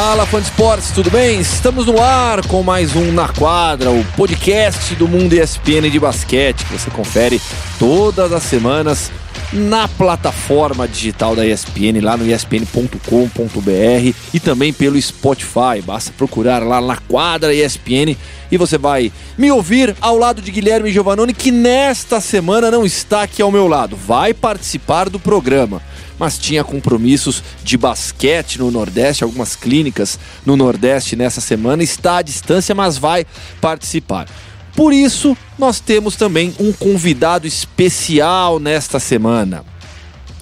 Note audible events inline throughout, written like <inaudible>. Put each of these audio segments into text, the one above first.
Fala, fã de esportes, tudo bem? Estamos no ar com mais um Na Quadra, o podcast do Mundo ESPN de basquete, que você confere todas as semanas na plataforma digital da ESPN, lá no espn.com.br e também pelo Spotify. Basta procurar lá na quadra ESPN e você vai me ouvir ao lado de Guilherme Giovannone, que nesta semana não está aqui ao meu lado. Vai participar do programa mas tinha compromissos de basquete no Nordeste, algumas clínicas no Nordeste nessa semana. Está à distância, mas vai participar. Por isso, nós temos também um convidado especial nesta semana,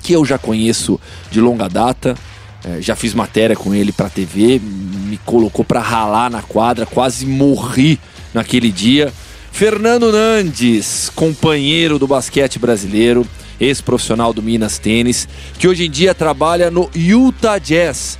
que eu já conheço de longa data, é, já fiz matéria com ele para TV, me colocou para ralar na quadra, quase morri naquele dia. Fernando Nandes, companheiro do basquete brasileiro, ex-profissional do Minas Tênis, que hoje em dia trabalha no Utah Jazz.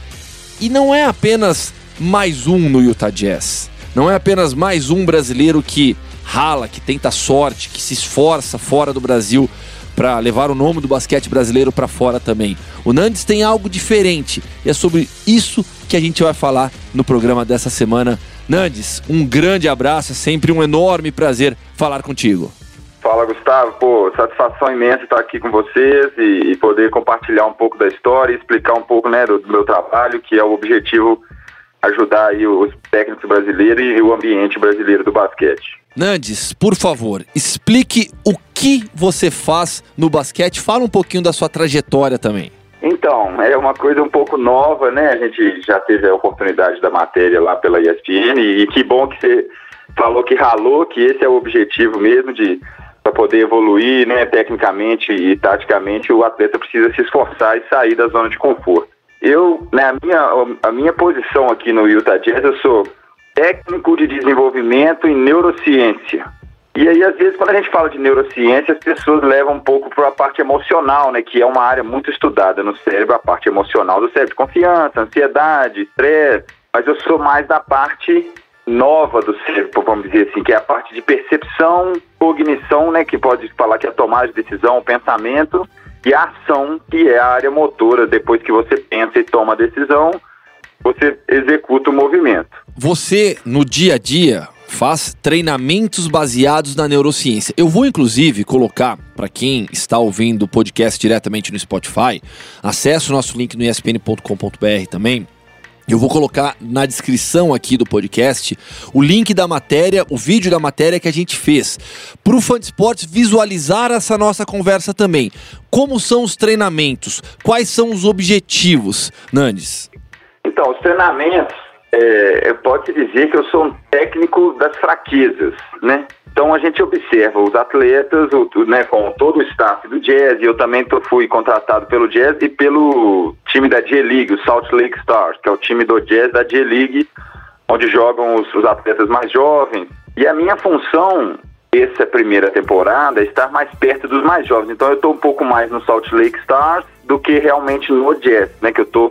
E não é apenas mais um no Utah Jazz. Não é apenas mais um brasileiro que rala, que tenta sorte, que se esforça fora do Brasil para levar o nome do basquete brasileiro para fora também. O Nandes tem algo diferente e é sobre isso que a gente vai falar no programa dessa semana. Nandes, um grande abraço, é sempre um enorme prazer falar contigo. Fala, Gustavo. Pô, satisfação imensa estar aqui com vocês e, e poder compartilhar um pouco da história e explicar um pouco né, do, do, meu trabalho, que é o objetivo ajudar aí os técnicos brasileiros e o ambiente brasileiro do basquete. Nandes, por favor, explique o que você faz no basquete. Fala um pouquinho da sua trajetória também. Então, é uma coisa um pouco nova, né? A gente já teve a oportunidade da matéria lá pela ESPN e que bom que você falou que ralou, que esse é o objetivo mesmo de para poder evoluir, né, tecnicamente e taticamente, o atleta precisa se esforçar e sair da zona de conforto. Eu, né, a minha, a minha posição aqui no Utah Jazz, eu sou técnico de desenvolvimento em neurociência. E aí, às vezes, quando a gente fala de neurociência, as pessoas levam um pouco para a parte emocional, né? Que é uma área muito estudada no cérebro, a parte emocional do cérebro. Confiança, ansiedade, estresse. Mas eu sou mais da parte nova do cérebro, vamos dizer assim, que é a parte de percepção, cognição, né, que pode falar que é a tomada de decisão, pensamento, e a ação, que é a área motora, depois que você pensa e toma a decisão, você executa o movimento. Você, no dia a dia, faz treinamentos baseados na neurociência. Eu vou inclusive colocar para quem está ouvindo o podcast diretamente no Spotify, acesse o nosso link no espn.com.br também eu vou colocar na descrição aqui do podcast o link da matéria, o vídeo da matéria que a gente fez, para o fã de esportes visualizar essa nossa conversa também. Como são os treinamentos? Quais são os objetivos, Nandes? Então, os treinamentos, é, pode dizer que eu sou um técnico das fraquezas, né? Então a gente observa os atletas, o, né, com todo o staff do Jazz, eu também tô, fui contratado pelo Jazz e pelo time da J-League, o Salt Lake Stars, que é o time do Jazz da J-League, onde jogam os, os atletas mais jovens. E a minha função essa primeira temporada é estar mais perto dos mais jovens. Então eu estou um pouco mais no Salt Lake Stars do que realmente no Jazz, né, que eu estou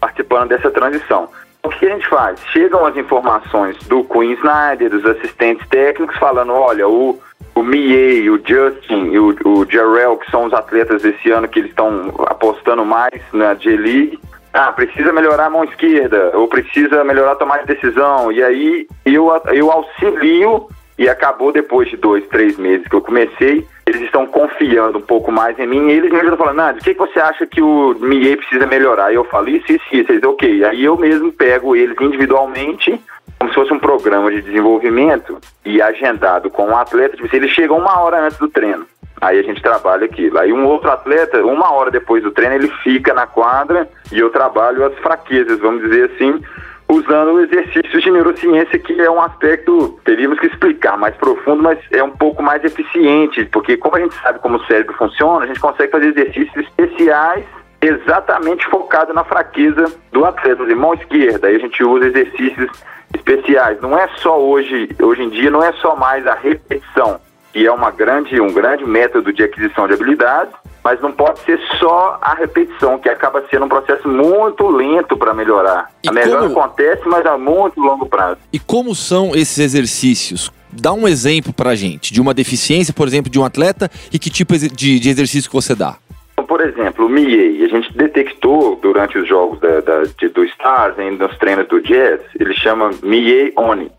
participando dessa transição. O que a gente faz? Chegam as informações do Queen Snyder, dos assistentes técnicos, falando: olha, o, o Miei, o Justin e o, o Jarrell, que são os atletas desse ano que eles estão apostando mais na J-League, ah, precisa melhorar a mão esquerda, ou precisa melhorar a tomada de decisão. E aí eu, eu auxilio e acabou depois de dois, três meses que eu comecei, eles estão confiando um pouco mais em mim e eles mesmos estão falando, Nando, o que, que você acha que o MIE precisa melhorar? E eu falo, isso, isso, isso. Eles, ok. Aí eu mesmo pego eles individualmente, como se fosse um programa de desenvolvimento e agendado com um atleta, tipo, se ele chega uma hora antes do treino. Aí a gente trabalha aquilo. Aí um outro atleta, uma hora depois do treino, ele fica na quadra e eu trabalho as fraquezas, vamos dizer assim, usando exercícios de neurociência, que é um aspecto, teríamos que explicar mais profundo, mas é um pouco mais eficiente, porque como a gente sabe como o cérebro funciona, a gente consegue fazer exercícios especiais exatamente focado na fraqueza do atleta, de mão esquerda, aí a gente usa exercícios especiais. Não é só hoje, hoje em dia, não é só mais a repetição, que é uma grande, um grande método de aquisição de habilidades, mas não pode ser só a repetição, que acaba sendo um processo muito lento para melhorar. E a melhora como... acontece, mas a muito longo prazo. E como são esses exercícios? Dá um exemplo para gente de uma deficiência, por exemplo, de um atleta e que tipo de, de exercício que você dá? Então, por exemplo, o MIEI, a gente detectou durante os jogos da, da, de, do Stars, ainda nos treinos do Jazz, ele chama MIEI ONI,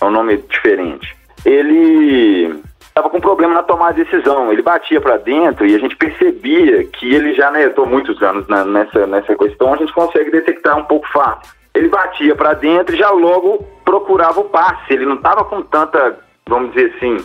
é um nome diferente. Ele estava com problema na tomada de decisão. Ele batia para dentro e a gente percebia que ele já, né, estou muitos anos na, nessa, nessa questão, a gente consegue detectar um pouco fácil. Ele batia para dentro e já logo procurava o passe. Ele não estava com tanta, vamos dizer assim,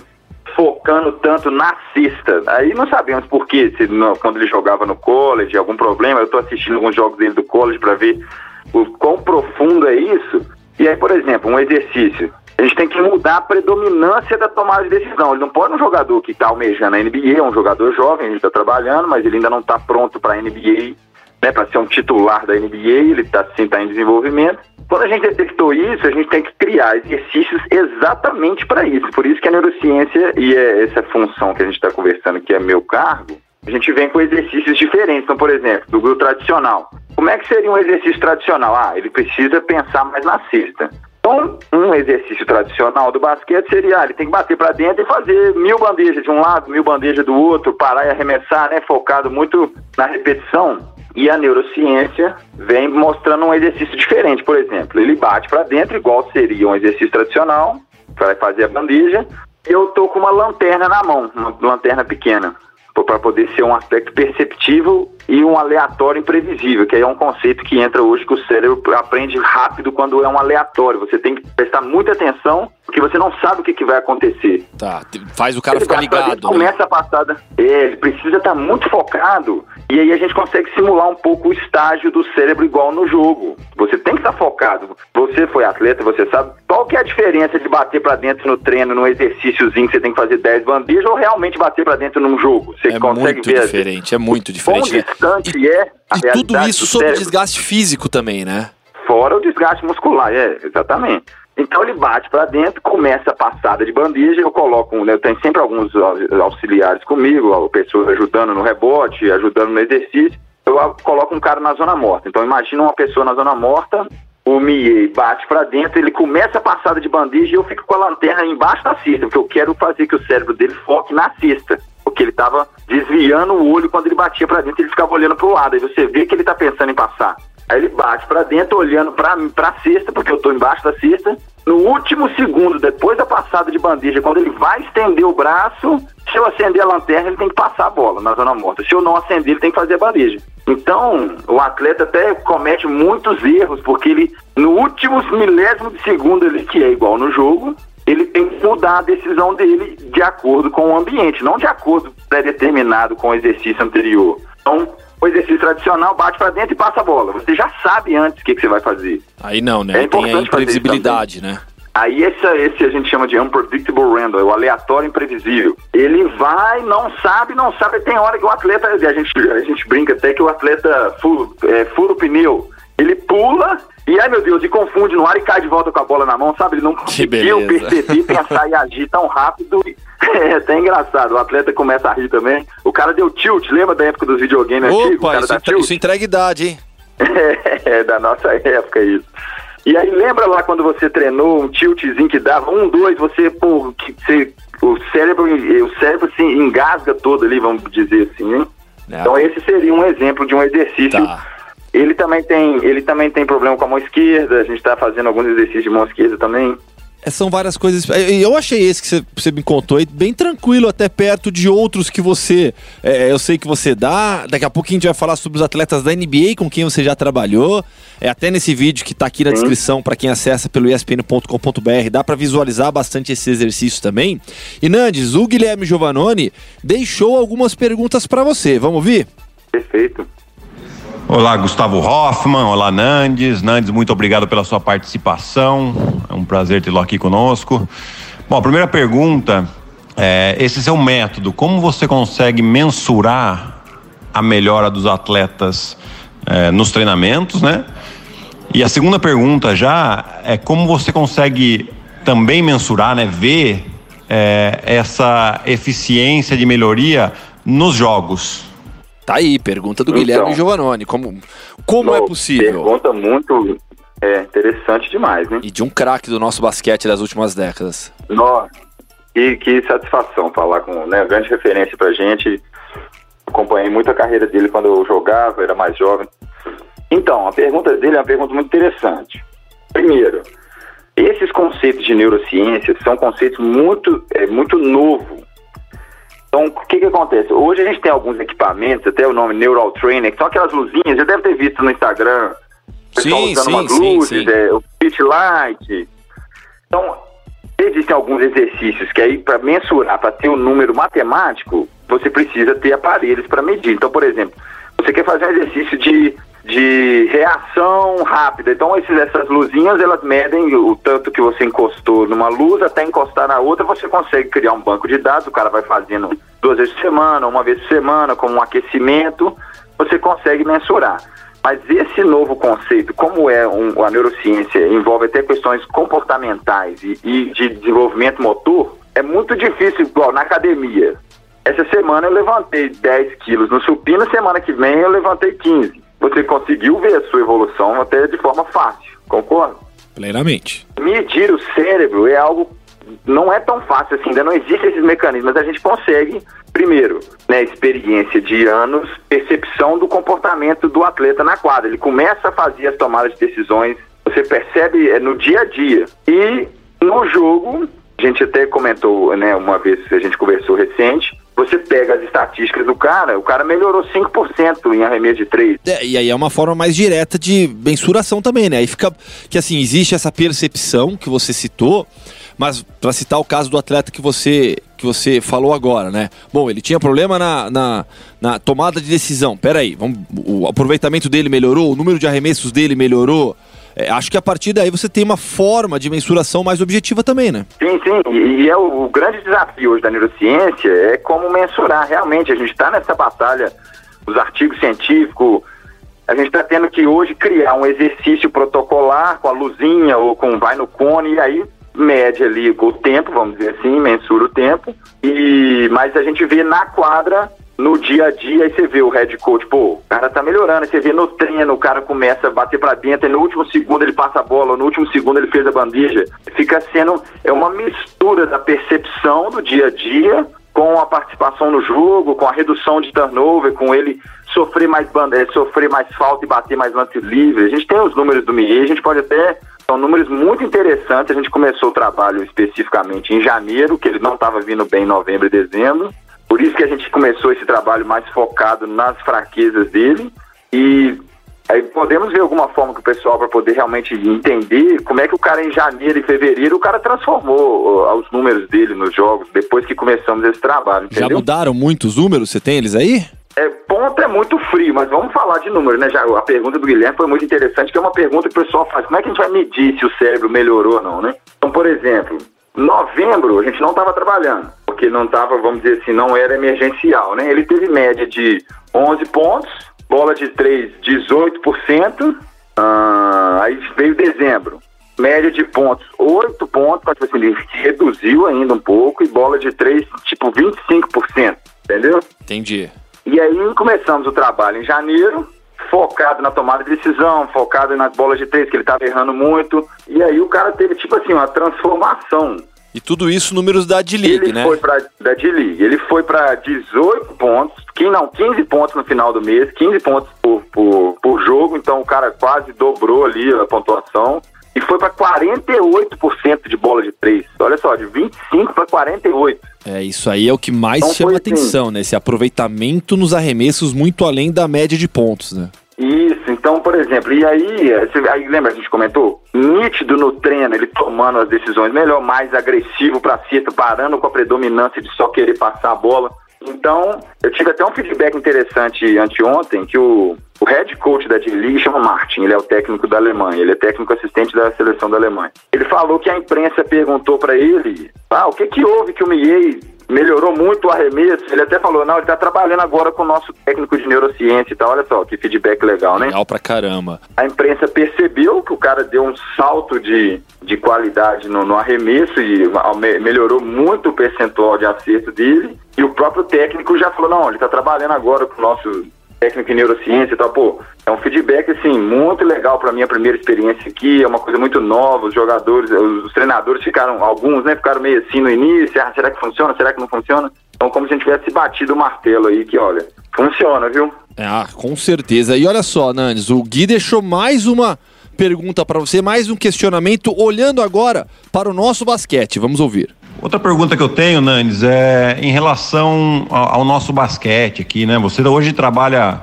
focando tanto na cesta. Aí não sabemos por quê, se não, quando ele jogava no college, algum problema. Eu estou assistindo alguns jogos dele do college para ver o quão profundo é isso. E aí, por exemplo, um exercício. Gente tem que mudar a predominância da tomada de decisão. Ele não pode um jogador que está almejando a NBA, é um jogador jovem, gente está trabalhando, mas ele ainda não está pronto para a NBA, né, para ser um titular da NBA, ele está sim tá em desenvolvimento. Quando a gente detectou isso, a gente tem que criar exercícios exatamente para isso. Por isso que a neurociência e é essa função que a gente está conversando, que é meu cargo, a gente vem com exercícios diferentes. Então, por exemplo, do grupo tradicional. Como é que seria um exercício tradicional? Ah, ele precisa pensar mais na cesta. Então, um exercício tradicional do basquete seria, ah, ele tem que bater para dentro e fazer mil bandejas de um lado, mil bandejas do outro, parar e arremessar, né? Focado muito na repetição. E a neurociência vem mostrando um exercício diferente, por exemplo. Ele bate para dentro, igual seria um exercício tradicional, vai fazer a bandeja. Eu tô com uma lanterna na mão, uma lanterna pequena para poder ser um aspecto perceptível e um aleatório imprevisível, que aí é um conceito que entra hoje que o cérebro aprende rápido quando é um aleatório. Você tem que prestar muita atenção, porque você não sabe o que, que vai acontecer. Tá, faz o cara ele ficar ligado. Né? Começa a passada. É, ele precisa estar muito focado e aí a gente consegue simular um pouco o estágio do cérebro igual no jogo. Você tem que estar focado. Você foi atleta, você sabe qual que é a diferença de bater para dentro no treino, num exercíciozinho que você tem que fazer 10 bandejas ou realmente bater para dentro num jogo? Você é consegue muito ver diferente, é muito diferente. Né? distante e, é a E tudo isso sob desgaste físico também, né? Fora o desgaste muscular, é, exatamente. Então ele bate para dentro, começa a passada de bandeja, eu coloco, né, eu tenho sempre alguns auxiliares comigo, pessoas ajudando no rebote, ajudando no exercício, eu coloco um cara na zona morta. Então imagina uma pessoa na zona morta, o Miei bate para dentro, ele começa a passada de bandeja e eu fico com a lanterna embaixo da cesta, porque eu quero fazer que o cérebro dele foque na cesta porque ele estava desviando o olho quando ele batia para dentro, ele ficava olhando para o lado. Aí você vê que ele está pensando em passar. Aí ele bate para dentro, olhando para a cesta, porque eu estou embaixo da cesta. No último segundo, depois da passada de bandeja, quando ele vai estender o braço, se eu acender a lanterna, ele tem que passar a bola na zona morta. Se eu não acender, ele tem que fazer a bandeja. Então, o atleta até comete muitos erros, porque ele, no último milésimo de segundo, ele, que é igual no jogo, ele tem que mudar a decisão dele de acordo com o ambiente, não de acordo pré-determinado com o exercício anterior. Então, o exercício tradicional bate para dentro e passa a bola. Você já sabe antes o que, que você vai fazer. Aí não, né? É tem a imprevisibilidade, né? Aí esse, esse a gente chama de unpredictable random, é o aleatório imprevisível. Ele vai, não sabe, não sabe. Tem hora que o atleta, a gente, a gente brinca até que o atleta fura, é, fura o pneu. Ele pula e ai meu Deus, e confunde no ar e cai de volta com a bola na mão, sabe? Ele não conseguiu perceber, pensar e agir tão rápido. <laughs> É até engraçado, o atleta começa a rir também. O cara deu tilt, lembra da época dos videogames Opa, antigos? O cara isso, dá tilt? isso entrega idade, hein? <laughs> é, da nossa época isso. E aí lembra lá quando você treinou um tiltzinho que dava um, dois, você, pô, que você, o cérebro, o cérebro se engasga todo ali, vamos dizer assim, hein? Então esse seria um exemplo de um exercício tá ele também tem, ele também tem problema com a mão esquerda, a gente está fazendo alguns exercícios de mão esquerda também. É, são várias coisas. É, eu achei esse que você me contou bem tranquilo, até perto de outros que você. É, eu sei que você dá. Daqui a pouco a gente vai falar sobre os atletas da NBA com quem você já trabalhou. É até nesse vídeo que está aqui na Sim. descrição para quem acessa pelo espn.com.br. Dá para visualizar bastante esse exercício também. E Nandes, o Guilherme Giovanoni deixou algumas perguntas para você. Vamos ouvir? Perfeito. Olá, Gustavo Hoffman. Olá, Nandes. Nandes, muito obrigado pela sua participação. É um prazer tê-lo aqui conosco. Bom, a primeira pergunta é: esse seu método, como você consegue mensurar a melhora dos atletas é, nos treinamentos, né? E a segunda pergunta já é como você consegue também mensurar, né? Ver é, essa eficiência de melhoria nos jogos. Tá aí, pergunta do então, Guilherme Giovannoni. Como, como é possível? Pergunta muito é, interessante demais, né? E de um craque do nosso basquete das últimas décadas. Nossa, que, que satisfação falar com né, grande referência pra gente. acompanhei muito a carreira dele quando eu jogava, era mais jovem. Então, a pergunta dele é uma pergunta muito interessante. Primeiro, esses conceitos de neurociência são conceitos muito, é, muito novos. Então, o que, que acontece? Hoje a gente tem alguns equipamentos, até o nome Neural Trainer, que são aquelas luzinhas, já deve ter visto no Instagram, Sim, usando sim, umas sim, luzes, sim. É, o Fit Light. Então, existem alguns exercícios que aí, para mensurar, para ter um número matemático, você precisa ter aparelhos para medir. Então, por exemplo, você quer fazer um exercício de, de reação rápida. Então, esses, essas luzinhas, elas medem o tanto que você encostou numa luz até encostar na outra, você consegue criar um banco de dados, o cara vai fazendo duas vezes por semana, uma vez por semana, como um aquecimento, você consegue mensurar. Mas esse novo conceito, como é um, a neurociência, envolve até questões comportamentais e, e de desenvolvimento motor, é muito difícil, igual na academia. Essa semana eu levantei 10 quilos no supino, semana que vem eu levantei 15. Você conseguiu ver a sua evolução até de forma fácil, concorda? Plenamente. Medir o cérebro é algo não é tão fácil assim, ainda não existem esses mecanismos, mas a gente consegue, primeiro, né, experiência de anos, percepção do comportamento do atleta na quadra. Ele começa a fazer as tomadas de decisões, você percebe é, no dia a dia. E no jogo, a gente até comentou, né, uma vez a gente conversou recente, você pega as estatísticas do cara, o cara melhorou 5% em arremesso de três. É, e aí é uma forma mais direta de mensuração também, né? Aí fica que assim, existe essa percepção que você citou, mas para citar o caso do atleta que você que você falou agora, né? Bom, ele tinha problema na, na, na tomada de decisão. Peraí, vamos, o aproveitamento dele melhorou, o número de arremessos dele melhorou. É, acho que a partir daí você tem uma forma de mensuração mais objetiva também, né? Sim, sim, e, e é o, o grande desafio hoje da neurociência é como mensurar realmente. A gente está nessa batalha, os artigos científicos, a gente está tendo que hoje criar um exercício protocolar com a luzinha ou com vai no cone, e aí mede ali o tempo, vamos dizer assim, mensura o tempo, e mas a gente vê na quadra, no dia a dia, aí você vê o head coach, pô, o cara tá melhorando, aí você vê no treino, o cara começa a bater para dentro, e no último segundo ele passa a bola, no último segundo ele fez a bandeja. Fica sendo, é uma mistura da percepção do dia a dia com a participação no jogo, com a redução de turnover, com ele sofrer mais bandeira, sofrer mais falta e bater mais lance livre. A gente tem os números do Miguel, a gente pode até são números muito interessantes. A gente começou o trabalho especificamente em janeiro, que ele não estava vindo bem em novembro e dezembro. Por isso que a gente começou esse trabalho mais focado nas fraquezas dele. E aí podemos ver alguma forma que o pessoal, para poder realmente entender como é que o cara em janeiro e fevereiro, o cara transformou os números dele nos jogos, depois que começamos esse trabalho. Entendeu? Já mudaram muito os números? Você tem eles aí? É, ponto é muito frio, mas vamos falar de números, né? Já, a pergunta do Guilherme foi muito interessante, que é uma pergunta que o pessoal faz. Como é que a gente vai medir se o cérebro melhorou ou não, né? Então, por exemplo, novembro a gente não estava trabalhando, porque não estava, vamos dizer assim, não era emergencial, né? Ele teve média de 11 pontos, bola de 3, 18%, ah, aí veio dezembro. Média de pontos, 8 pontos, mas tipo assim, ele reduziu ainda um pouco, e bola de 3, tipo 25%, entendeu? Entendi. E aí começamos o trabalho em janeiro, focado na tomada de decisão, focado nas bolas de três, que ele estava errando muito. E aí o cara teve, tipo assim, uma transformação. E tudo isso números da D-League, ele né? Foi pra, da D-League. Ele foi para 18 pontos, não, 15 pontos no final do mês, 15 pontos por, por, por jogo, então o cara quase dobrou ali a pontuação. E foi para 48% de bola de três. Olha só, de 25 para 48. É, isso aí é o que mais Então chama assim. atenção, né? Esse aproveitamento nos arremessos muito além da média de pontos, né? Isso, então, por exemplo, e aí, você, aí lembra, a gente comentou? Nítido no treino, ele tomando as decisões melhor, mais agressivo para cesta, parando com a predominância de só querer passar a bola. Então, eu tive até um feedback interessante anteontem, que o, o head coach da D-League chama Martin, ele é o técnico da Alemanha, ele é técnico assistente da seleção da Alemanha. Ele falou que a imprensa perguntou para ele, ah, o que que houve que o Miguel melhorou muito o arremesso, ele até falou, não, ele tá trabalhando agora com o nosso técnico de neurociência e tal, olha só, que feedback legal, né? Legal pra caramba. A imprensa percebeu que o cara deu um salto de, de qualidade no, no arremesso e me- melhorou muito o percentual de acerto dele. E o próprio técnico já falou, não, ele tá trabalhando agora com o nosso técnico em neurociência e tal. Pô, é um feedback, assim, muito legal pra minha primeira experiência aqui, é uma coisa muito nova, os jogadores, os, treinadores ficaram, alguns, né, ficaram meio assim no início, ah, será que funciona, será que não funciona? Então, como se a gente tivesse batido o martelo aí, que olha, Funciona, viu? Ah, com certeza. E olha só, Nandes, o Gui deixou mais uma pergunta para você, mais um questionamento, olhando agora para o nosso basquete. Vamos ouvir. Outra pergunta que eu tenho, Nandes, é em relação ao, nosso basquete aqui, né? Você hoje trabalha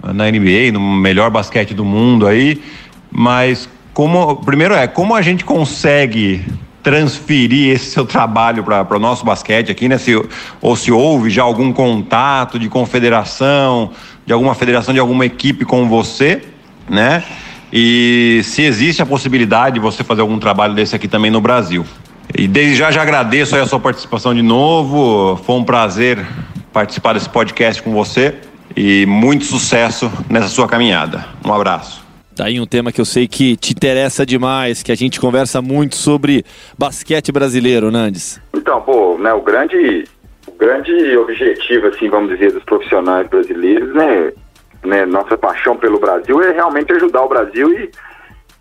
na NBA, no melhor basquete do mundo aí, mas como primeiro é como a gente consegue transferir esse seu trabalho para o nosso basquete aqui, né? Se, ou se houve já algum contato de confederação, de alguma federação, de alguma equipe com você, né? E se existe a possibilidade de você fazer algum trabalho desse aqui também no Brasil. E desde já já agradeço a sua participação de novo. Foi um prazer participar desse podcast com você e muito sucesso nessa sua caminhada. Um abraço. Tá aí um tema que eu sei que te interessa demais, que a gente conversa muito sobre basquete brasileiro, Nandes. Então, pô, né, o grande, o grande objetivo, assim, vamos dizer, dos profissionais brasileiros, né, né, nossa paixão pelo Brasil é realmente ajudar o Brasil e,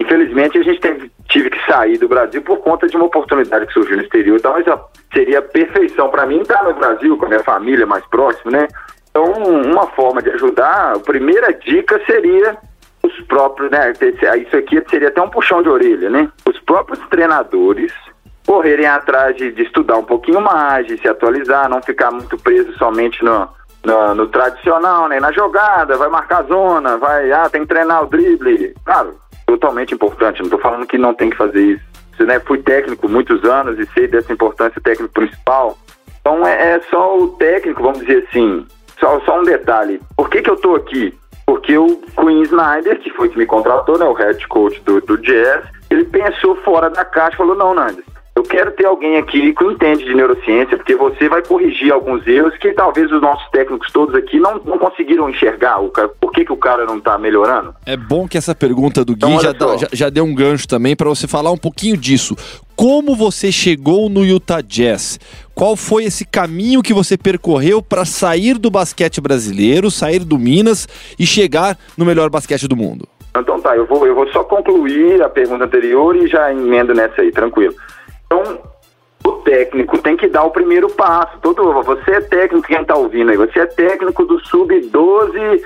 infelizmente, a gente teve, tive que sair do Brasil por conta de uma oportunidade que surgiu no exterior. Então, mas seria a perfeição para mim estar no Brasil com a minha família mais próxima, né? Então, uma forma de ajudar, a primeira dica seria os próprios, né? Isso aqui seria até um puxão de orelha, né? Os próprios treinadores correrem atrás de, de estudar um pouquinho mais, de se atualizar, não ficar muito preso somente no, no, no, tradicional, né? Na jogada, vai marcar zona, vai, ah, tem que treinar o drible. Claro, totalmente importante, não estou falando que não tem que fazer isso. Eu, né, fui técnico muitos anos e sei dessa importância técnico principal. Então é, é só o técnico, vamos dizer assim, só, só um detalhe. Por que, que eu estou aqui? Porque o Queen Snyder, que foi que me contratou, né, o head coach do, do Jazz, ele pensou fora da caixa e falou: não, Nandes, eu quero ter alguém aqui que entende de neurociência, porque você vai corrigir alguns erros que talvez os nossos técnicos todos aqui não, não conseguiram enxergar. O, por que, que o cara não está melhorando? É bom que essa pergunta do Gui então, já, já, já, deu um gancho também para você falar um pouquinho disso. Como você chegou no Utah Jazz? Qual foi esse caminho que você percorreu para sair do basquete brasileiro, sair do Minas e chegar no melhor basquete do mundo? Então tá, eu vou, eu vou só concluir a pergunta anterior e já emendo nessa aí, tranquilo. Então, o técnico tem que dar o primeiro passo. Todo, você é técnico, quem está ouvindo aí, você é técnico do Sub-12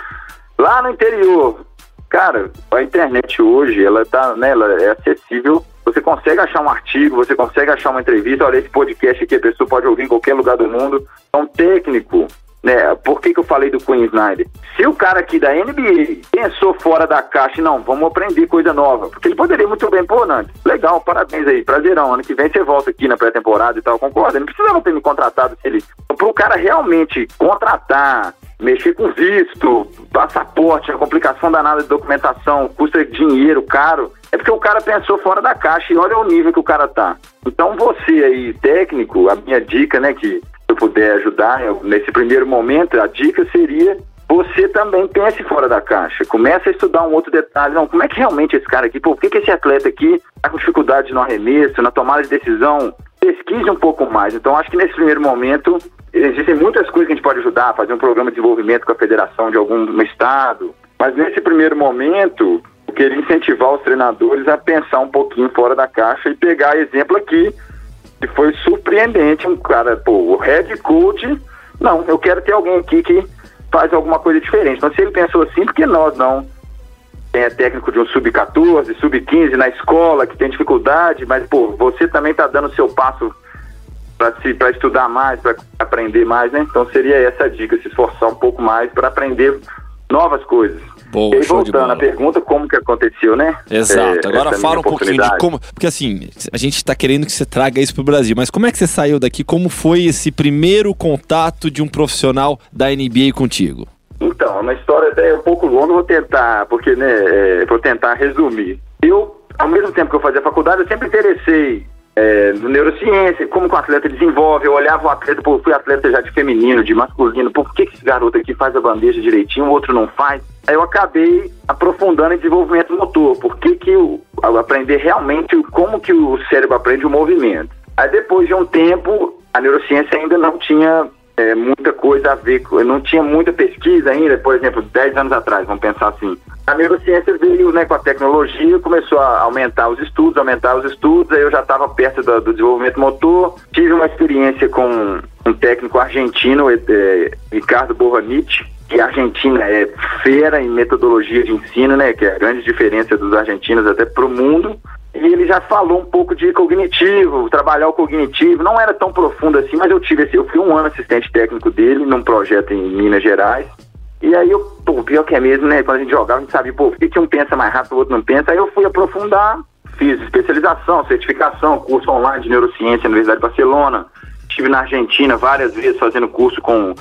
lá no interior. Cara, a internet hoje, ela tá, né, ela é acessível. Você consegue achar um artigo, você consegue achar uma entrevista. Olha, esse podcast aqui a pessoa pode ouvir em qualquer lugar do mundo. Então, técnico, né? Por que, que eu falei do Queen Snyder? Se o cara aqui da NBA pensou fora da caixa, não, vamos aprender coisa nova. Porque ele poderia muito bem, pô, Nando, legal, parabéns aí, prazerão. Ano que vem você volta aqui na pré-temporada e tal, concorda? Não precisava ter me contratado se ele. Para o cara realmente contratar, mexer com visto, passaporte, a complicação danada de documentação, custa dinheiro, caro, é porque o cara pensou fora da caixa e olha o nível que o cara tá. Então você aí, técnico, a minha dica, né, que eu puder ajudar nesse primeiro momento, a dica seria você também pense fora da caixa. Comece a estudar um outro detalhe. Não, como é que realmente esse cara aqui, por que, que esse atleta aqui está com dificuldade no arremesso, na tomada de decisão? Pesquise um pouco mais. Então, acho que nesse primeiro momento, existem muitas coisas que a gente pode ajudar, fazer um programa de desenvolvimento com a federação de algum estado. Mas nesse primeiro momento, eu queria incentivar os treinadores a pensar um pouquinho fora da caixa e pegar exemplo aqui e foi surpreendente. Um cara, pô, o head coach, não, eu quero ter alguém aqui que faz alguma coisa diferente. Então, se ele pensou assim, porque nós não? Tem é técnico de um sub-14, sub-15 na escola que tem dificuldade, mas, pô, você também está dando o seu passo para estudar mais, para aprender mais, né? Então, seria essa a dica, se esforçar um pouco mais para aprender novas coisas. Boa, e voltando à pergunta, como que aconteceu, né? Exato. É, Agora fala um pouquinho de como. Porque assim, a gente está querendo que você traga isso para o Brasil, mas como é que você saiu daqui? Como foi esse primeiro contato de um profissional da NBA contigo? Então, é uma história até um pouco longa, vou tentar, porque, né, é, vou tentar resumir. Eu, ao mesmo tempo que eu fazia faculdade, eu sempre interessei é, no neurociência, como que o atleta desenvolve. Eu olhava o atleta, pô, fui atleta já de feminino, de masculino, por que, que esse garoto aqui faz a bandeja direitinho, o outro não faz? Aí eu acabei aprofundando em desenvolvimento motor, por que, que eu, eu aprender realmente como que o cérebro aprende o movimento. Aí depois de um tempo, a neurociência ainda não tinha é, muita coisa a ver, não tinha muita pesquisa ainda, por exemplo, 10 anos atrás, vamos pensar assim. A neurociência veio né, com a tecnologia, começou a aumentar os estudos, aumentar os estudos, aí eu já estava perto do, do, desenvolvimento motor, tive uma experiência com, um técnico argentino, é, é, Ricardo Borranich, que a Argentina é fera em metodologia de ensino, né? Que é a grande diferença dos argentinos até para o mundo. E ele já falou um pouco de cognitivo, trabalhar o cognitivo. Não era tão profundo assim, mas eu tive esse, eu fui um ano assistente técnico dele num projeto em Minas Gerais. E aí eu, pô, pior que é mesmo, né? Quando a gente jogava, a gente sabia, pô, por que, um pensa mais rápido, o outro não pensa? Aí eu fui aprofundar, fiz especialização, certificação, curso online de neurociência na Universidade de Barcelona. Estive na Argentina várias vezes fazendo curso com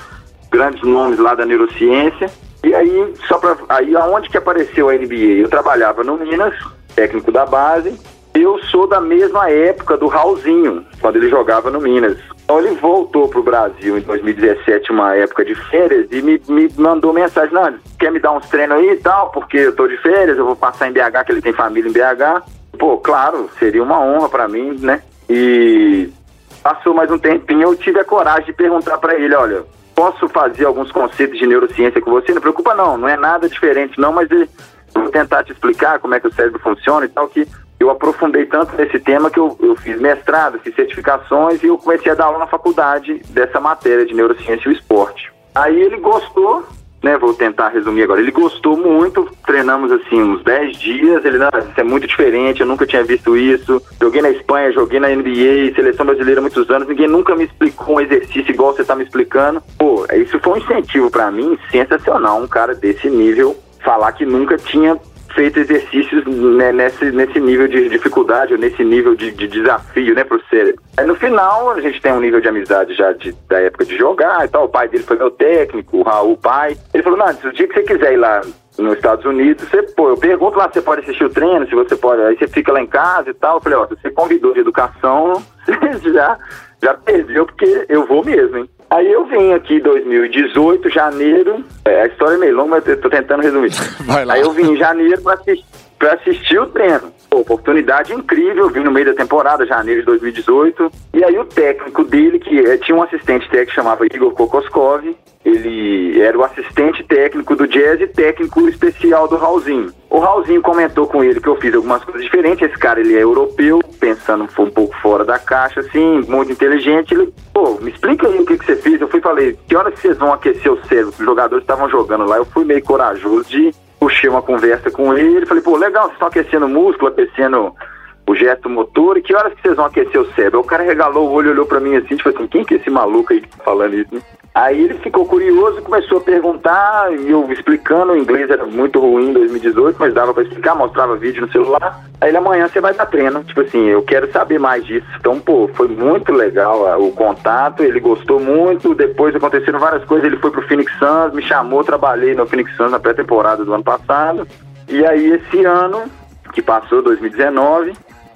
grandes nomes lá da neurociência. E aí, só para aí aonde que apareceu a NBA? Eu trabalhava no Minas, técnico da base. Eu sou da mesma época do Raulzinho, quando ele jogava no Minas. Então ele voltou para o Brasil em 2017, uma época de férias, e me, me mandou mensagem, não, quer me dar uns treinos aí e tal, porque eu tô de férias, eu vou passar em BH, que ele tem família em BH. Pô, claro, seria uma honra para mim, né? E passou mais um tempinho, eu tive a coragem de perguntar para ele, olha, posso fazer alguns conceitos de neurociência com você? Não preocupa não, não é nada diferente não, mas eu vou tentar te explicar como é que o cérebro funciona e tal, que eu aprofundei tanto nesse tema que eu, eu fiz mestrado, fiz certificações e eu comecei a dar aula na faculdade dessa matéria de neurociência e o esporte. Aí ele gostou, né, vou tentar resumir agora, ele gostou muito, treinamos assim uns 10 dias, ele, não, isso é muito diferente, eu nunca tinha visto isso, joguei na Espanha, joguei na NBA, seleção brasileira muitos anos, ninguém nunca me explicou um exercício igual você está me explicando. Pô, isso foi um incentivo para mim sensacional, um cara desse nível falar que nunca tinha feito exercícios né, nesse, nesse nível de dificuldade ou nesse nível de, de desafio, né, pro cérebro. Aí no final a gente tem um nível de amizade já de, da época de jogar e tal. O pai dele foi meu técnico, o Raul, o pai. Ele falou, não, o dia que você quiser ir lá nos Estados Unidos, você, pô, eu pergunto lá se você pode assistir o treino, se você pode, aí você fica lá em casa e tal. Eu falei, ó, se você convidou de educação, <laughs> já, já perdeu, porque eu vou mesmo, hein? Aí eu vim aqui em 2018, janeiro. É, a história é meio longa, mas eu tô tentando resumir. <laughs> Aí eu vim em janeiro para assistir, pra assistir o treino. Pô, oportunidade incrível, vim no meio da temporada, janeiro de 2018. E aí o técnico dele, que é, tinha um assistente técnico que chamava Igor Kokoskov, ele era o assistente técnico do Jazz e técnico especial do Raulzinho. O Raulzinho comentou com ele que eu fiz algumas coisas diferentes. Esse cara, ele é europeu, pensando um pouco fora da caixa, assim, muito inteligente. Ele, pô, me explica aí o que, que você fez. Eu fui falei, que hora que vocês vão aquecer o cérebro? Os jogadores estavam jogando lá. Eu fui meio corajoso de puxei uma conversa com ele. Falei, pô, legal, vocês estão aquecendo o músculo, aquecendo o gesto motor, e que horas que vocês vão aquecer o cérebro? O cara regalou o olho, olhou pra mim assim, tipo assim, quem que é esse maluco aí que tá falando isso, né? Aí ele ficou curioso, começou a perguntar, e eu explicando, o inglês era muito ruim em 2018, mas dava para explicar, mostrava vídeo no celular. Aí ele, amanhã você vai dar treino. Tipo assim, eu quero saber mais disso. Então, pô, foi muito legal ah, o contato, ele gostou muito. Depois aconteceram várias coisas, ele foi pro Phoenix Suns, me chamou, trabalhei no Phoenix Suns na pré-temporada do ano passado. E aí esse ano, que passou, 2019,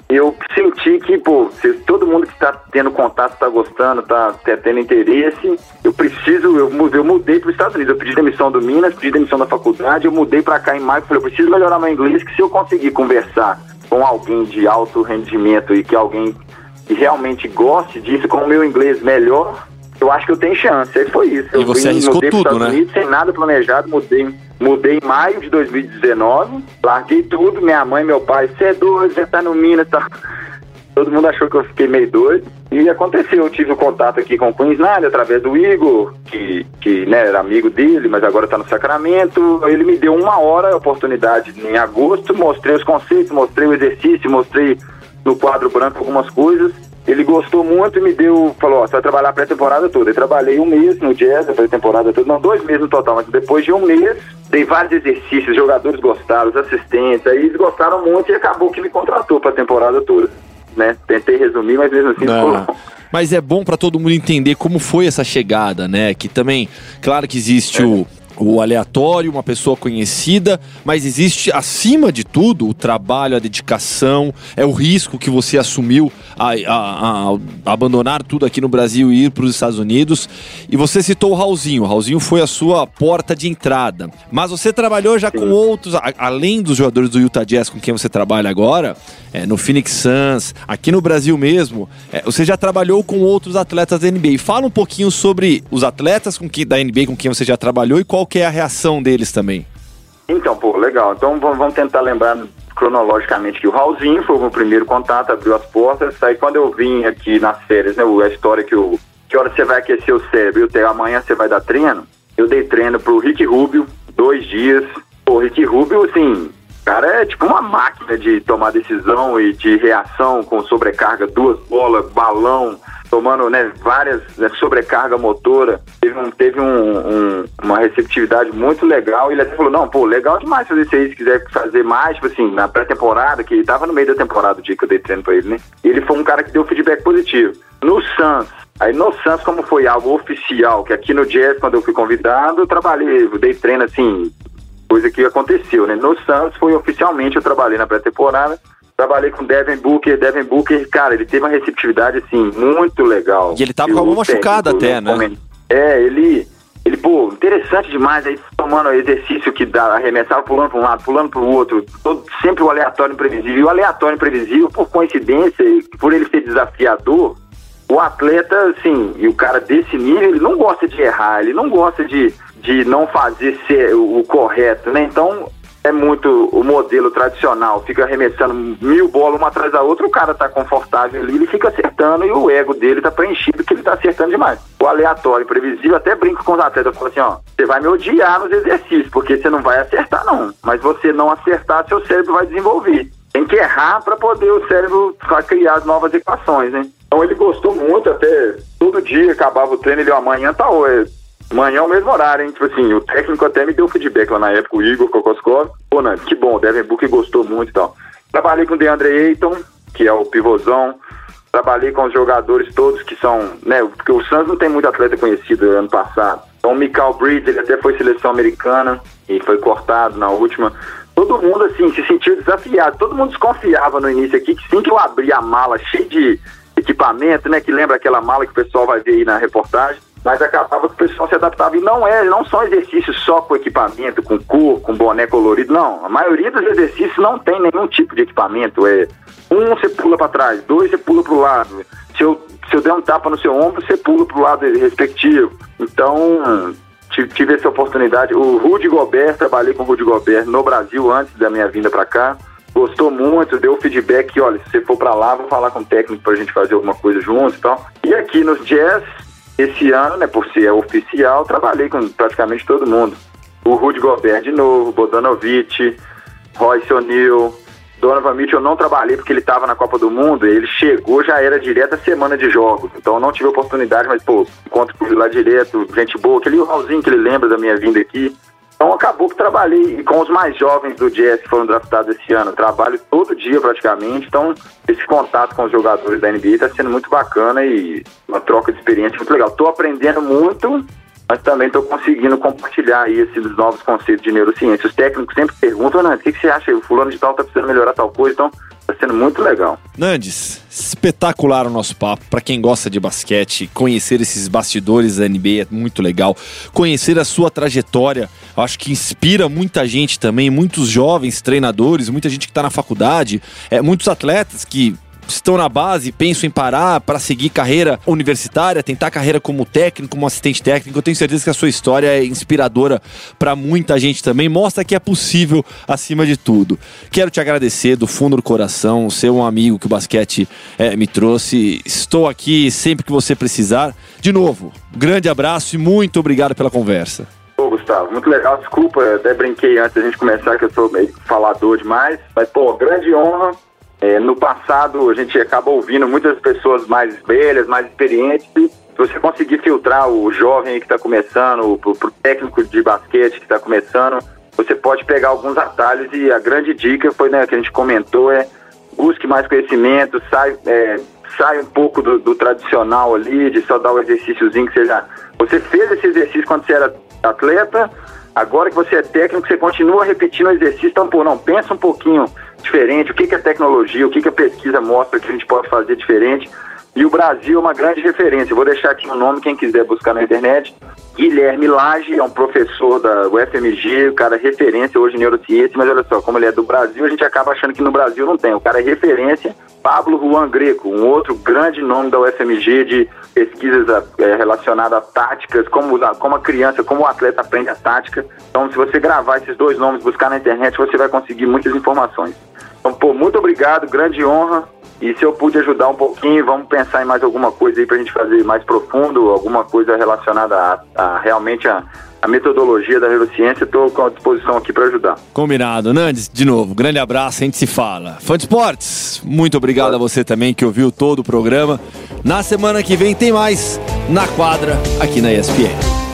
eu senti que, pô, se todo mundo que está tendo contato está gostando, está tá tendo interesse, eu preciso, eu, eu mudei para os Estados Unidos, eu pedi demissão do Minas, pedi demissão da faculdade, eu mudei para cá em maio, falei, eu preciso melhorar meu inglês, que se eu conseguir conversar com alguém de alto rendimento e que alguém que realmente goste disso, com o meu inglês melhor, eu acho que eu tenho chance. Aí foi isso. E você vim, arriscou tudo, né? Unidos, sem nada planejado, mudei Mudei em maio de 2019, larguei tudo, minha mãe, meu pai, você é doido, você tá no Minas, tá... <laughs> Todo mundo achou que eu fiquei meio doido. E aconteceu, eu tive o um contato aqui com o Queensland através do Igor, que, que né, era amigo dele, mas agora está no Sacramento. Ele me deu uma hora a oportunidade em agosto, mostrei os conceitos, mostrei o exercício, mostrei no quadro branco algumas coisas. Ele gostou muito e me deu, falou, ó, você vai trabalhar a pré-temporada toda. Eu trabalhei um mês no Jazz, a pré-temporada toda, não, dois meses no total, mas depois de um mês, dei vários exercícios, jogadores gostaram, os assistentes, aí eles gostaram muito e acabou que me contratou para a temporada toda. Né? Tentei resumir, mas mesmo assim não. ficou mas é bom para todo mundo entender como foi essa chegada, né? Que também, claro que existe é. o o aleatório, uma pessoa conhecida, mas existe acima de tudo o trabalho, a dedicação, é o risco que você assumiu a, a, a abandonar tudo aqui no Brasil e ir para os Estados Unidos. E você citou o Raulzinho, o Raulzinho foi a sua porta de entrada. Mas você trabalhou já Sim. com outros, a, além dos jogadores do Utah Jazz com quem você trabalha agora, é, no Phoenix Suns, aqui no Brasil mesmo, é, você já trabalhou com outros atletas da NBA. Fala um pouquinho sobre os atletas com que, da NBA com quem você já trabalhou e qual que é a reação deles também. Então, pô, legal. Então vamos tentar lembrar cronologicamente que o Raulzinho foi o meu primeiro contato, abriu as portas. Aí quando eu vim aqui nas férias, né, a história que o, que hora você vai aquecer o cérebro, tenho, amanhã você vai dar treino, eu dei treino pro Rick Rubio, dois dias. O Rick Rubio, assim, cara é tipo uma máquina de tomar decisão e de reação com sobrecarga, duas bolas, balão, tomando né, várias né, sobrecarga motora. Teve, um, teve um, um, uma receptividade muito legal. E ele até falou: não, pô, legal demais fazer isso aí. Se quiser fazer mais, tipo assim, na pré-temporada, que ele tava no meio da temporada o dia que eu dei treino pra ele, né? E ele foi um cara que deu feedback positivo. No Suns, Aí no Santos, como foi algo oficial, que aqui no Jazz, quando eu fui convidado, eu trabalhei, eu dei treino assim, coisa que aconteceu, né? No Santos foi oficialmente, eu trabalhei na pré-temporada, trabalhei com Devin Booker, Devin Booker, cara, ele teve uma receptividade assim, muito legal. E ele tava com a mão machucada até, né? É, ele, ele, pô, interessante demais, aí tomando exercício que dá, arremessava pulando para um lado, pulando para o outro, todo, sempre o aleatório imprevisível. E o aleatório imprevisível, por coincidência, por ele ser desafiador, o atleta, assim, e o cara desse nível, ele não gosta de errar, ele não gosta de, de não fazer ser o, correto, né? Então, é muito o modelo tradicional, fica arremessando mil bolas uma atrás da outra, o cara tá confortável ali, ele fica acertando e o ego dele tá preenchido que ele tá acertando demais. O aleatório, previsível, até brinco com os atletas, eu falo assim, ó, você vai me odiar nos exercícios, porque você não vai acertar não, mas você não acertar, seu cérebro vai desenvolver. Tem que errar para poder o cérebro criar novas equações, né? Então ele gostou muito, até todo dia acabava o treino, ele, ó, amanhã tá hoje. Amanhã é o mesmo horário, hein? Tipo assim, o técnico até me deu feedback lá na época, o Igor Kokoskov. Pô, Nando, que bom, o Devin Booker gostou muito e tal. Trabalhei com o DeAndre Ayton, que é o pivôzão. Trabalhei com os jogadores todos que são, né? Porque o Santos não tem muito atleta conhecido ano passado. Então o Michael Bridge, ele até foi seleção americana e foi cortado na última. Todo mundo, assim, se sentiu desafiado. Todo mundo desconfiava no início aqui que sim que eu abri a mala cheia de equipamento, né? Que lembra aquela mala que o pessoal vai ver aí na reportagem. Mas acabava que o pessoal se adaptava. E não é, não são exercícios só com equipamento, com cor, com boné colorido, não. A maioria dos exercícios não tem nenhum tipo de equipamento. É um você pula para trás, dois você pula para o lado. Se eu, se eu der um tapa no seu ombro, você pula para o lado respectivo. Então, tive essa oportunidade. O Rudy Gobert, trabalhei com o Rudy Gobert no Brasil antes da minha vinda para cá gostou muito, deu feedback, olha, se você for para lá, vou falar com o técnico pra gente fazer alguma coisa junto e tal. E aqui nos Jazz, esse ano, né, por ser oficial, trabalhei com praticamente todo mundo. O Rudy Gobert de novo, Bodanovic, Royce O'Neal, Donovan Mitchell eu não trabalhei porque ele estava na Copa do Mundo, ele chegou, já era direto a semana de jogos, então não tive oportunidade, mas pô, encontro ele lá direto, gente boa, aquele Raulzinho que ele lembra da minha vinda aqui, então acabou que trabalhei com os mais jovens do Jazz que foram draftados esse ano. Trabalho todo dia praticamente. Então esse contato com os jogadores da NBA está sendo muito bacana e uma troca de experiência muito legal. Estou aprendendo muito, mas também estou conseguindo compartilhar aí esses novos conceitos de neurociência. Os técnicos sempre perguntam, Nando, o que, que você acha? O fulano de tal está precisando melhorar tal coisa, então sendo muito legal. Nandes, espetacular o nosso papo. Para quem gosta de basquete, conhecer esses bastidores da NBA é muito legal. Conhecer a sua trajetória, acho que inspira muita gente também, muitos jovens treinadores, muita gente que está na faculdade, é, muitos atletas que estão na base, pensam em parar para seguir carreira universitária, tentar carreira como técnico, como assistente técnico. Eu tenho certeza que a sua história é inspiradora para muita gente também. Mostra que é possível acima de tudo. Quero te agradecer do fundo do coração, ser um amigo que o basquete é, me trouxe. Estou aqui sempre que você precisar. De novo, grande abraço e muito obrigado pela conversa. Ô, Gustavo, muito legal. Desculpa, até brinquei antes da gente começar que eu sou meio falador demais. Mas, pô, grande honra é, no passado, a gente acaba ouvindo muitas pessoas mais velhas, mais experientes. Se você conseguir filtrar o jovem que está começando, o, técnico de basquete que está começando, você pode pegar alguns atalhos e a grande dica foi, né, que a gente comentou, é busque mais conhecimento, sai, é, sai um pouco do, do, tradicional ali, de só dar o exercíciozinho que seja. Você fez esse exercício quando você era atleta, agora que você é técnico, você continua repetindo o exercício, então, pô, não, pensa um pouquinho diferente, o que, que a tecnologia, o que, que a pesquisa mostra que a gente pode fazer diferente. E o Brasil é uma grande referência. Vou deixar aqui o um nome, quem quiser buscar na internet. Guilherme Lage é um professor da UFMG, o cara é referência hoje em neurociência, mas olha só, como ele é do Brasil, a gente acaba achando que no Brasil não tem. O cara é referência. Pablo Juan Greco, um outro grande nome da UFMG de pesquisas é, relacionadas a táticas, como, como a criança, como o atleta aprende a tática. Então, se você gravar esses dois nomes, buscar na internet, você vai conseguir muitas informações. Então, pô, muito obrigado, grande honra. E se eu pude ajudar um pouquinho, vamos pensar em mais alguma coisa aí para a gente fazer mais profundo, alguma coisa relacionada a, a realmente a, a metodologia da neurociência, estou com a disposição aqui para ajudar. Combinado. Nandes, de novo, grande abraço, a gente se fala. Fã de esportes, muito obrigado a você também que ouviu todo o programa. Na semana que vem tem mais Na Quadra, aqui na ESPN.